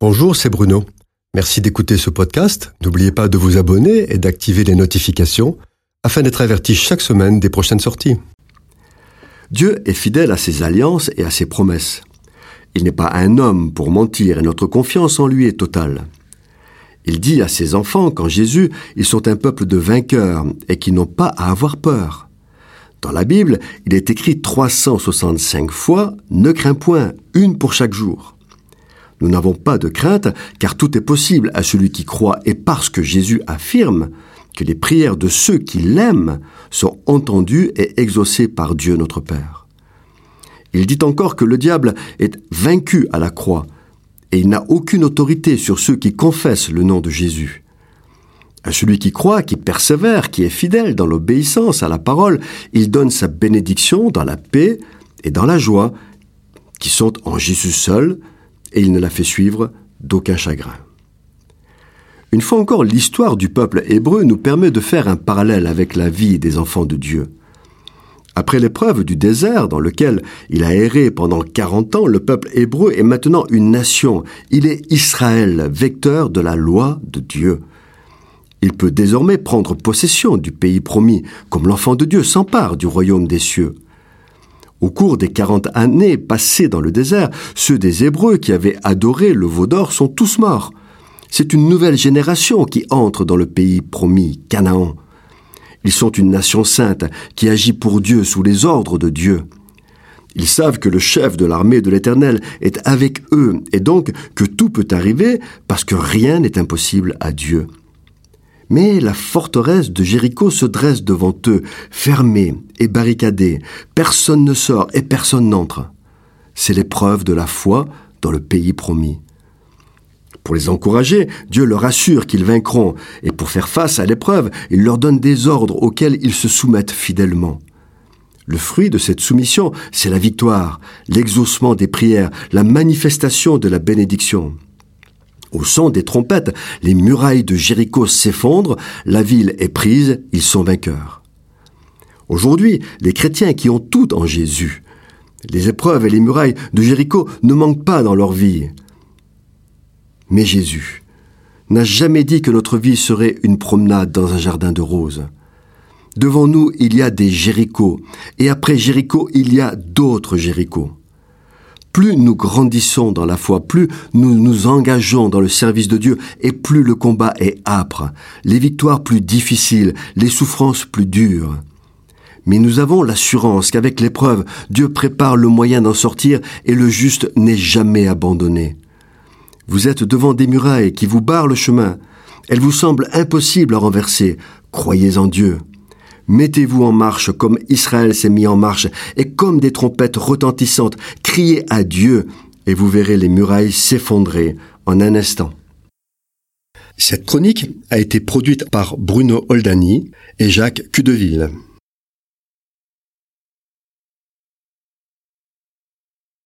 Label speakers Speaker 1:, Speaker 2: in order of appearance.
Speaker 1: Bonjour, c'est Bruno. Merci d'écouter ce podcast. N'oubliez pas de vous abonner et d'activer les notifications afin d'être averti chaque semaine des prochaines sorties.
Speaker 2: Dieu est fidèle à ses alliances et à ses promesses. Il n'est pas un homme pour mentir et notre confiance en lui est totale. Il dit à ses enfants qu'en Jésus, ils sont un peuple de vainqueurs et qui n'ont pas à avoir peur. Dans la Bible, il est écrit 365 fois Ne crains point, une pour chaque jour. Nous n'avons pas de crainte, car tout est possible à celui qui croit, et parce que Jésus affirme que les prières de ceux qui l'aiment sont entendues et exaucées par Dieu notre Père. Il dit encore que le diable est vaincu à la croix, et il n'a aucune autorité sur ceux qui confessent le nom de Jésus. À celui qui croit, qui persévère, qui est fidèle dans l'obéissance à la parole, il donne sa bénédiction dans la paix et dans la joie, qui sont en Jésus seul, et il ne la fait suivre d'aucun chagrin. Une fois encore, l'histoire du peuple hébreu nous permet de faire un parallèle avec la vie des enfants de Dieu. Après l'épreuve du désert dans lequel il a erré pendant quarante ans, le peuple hébreu est maintenant une nation. Il est Israël, vecteur de la loi de Dieu. Il peut désormais prendre possession du pays promis, comme l'enfant de Dieu s'empare du royaume des cieux. Au cours des quarante années passées dans le désert, ceux des Hébreux qui avaient adoré le veau d'or sont tous morts. C'est une nouvelle génération qui entre dans le pays promis, Canaan. Ils sont une nation sainte qui agit pour Dieu sous les ordres de Dieu. Ils savent que le chef de l'armée de l'Éternel est avec eux et donc que tout peut arriver parce que rien n'est impossible à Dieu. Mais la forteresse de Jéricho se dresse devant eux, fermée et barricadée. Personne ne sort et personne n'entre. C'est l'épreuve de la foi dans le pays promis. Pour les encourager, Dieu leur assure qu'ils vaincront, et pour faire face à l'épreuve, il leur donne des ordres auxquels ils se soumettent fidèlement. Le fruit de cette soumission, c'est la victoire, l'exaucement des prières, la manifestation de la bénédiction. Au son des trompettes, les murailles de Jéricho s'effondrent, la ville est prise, ils sont vainqueurs. Aujourd'hui, les chrétiens qui ont tout en Jésus, les épreuves et les murailles de Jéricho ne manquent pas dans leur vie. Mais Jésus n'a jamais dit que notre vie serait une promenade dans un jardin de roses. Devant nous, il y a des Jéricho, et après Jéricho, il y a d'autres Jéricho plus nous grandissons dans la foi, plus nous nous engageons dans le service de Dieu, et plus le combat est âpre, les victoires plus difficiles, les souffrances plus dures. Mais nous avons l'assurance qu'avec l'épreuve, Dieu prépare le moyen d'en sortir et le juste n'est jamais abandonné. Vous êtes devant des murailles qui vous barrent le chemin. Elles vous semblent impossibles à renverser. Croyez en Dieu. Mettez-vous en marche comme Israël s'est mis en marche, et comme des trompettes retentissantes, criez à Dieu, et vous verrez les murailles s'effondrer en un instant.
Speaker 1: Cette chronique a été produite par Bruno Oldani et Jacques Cudeville.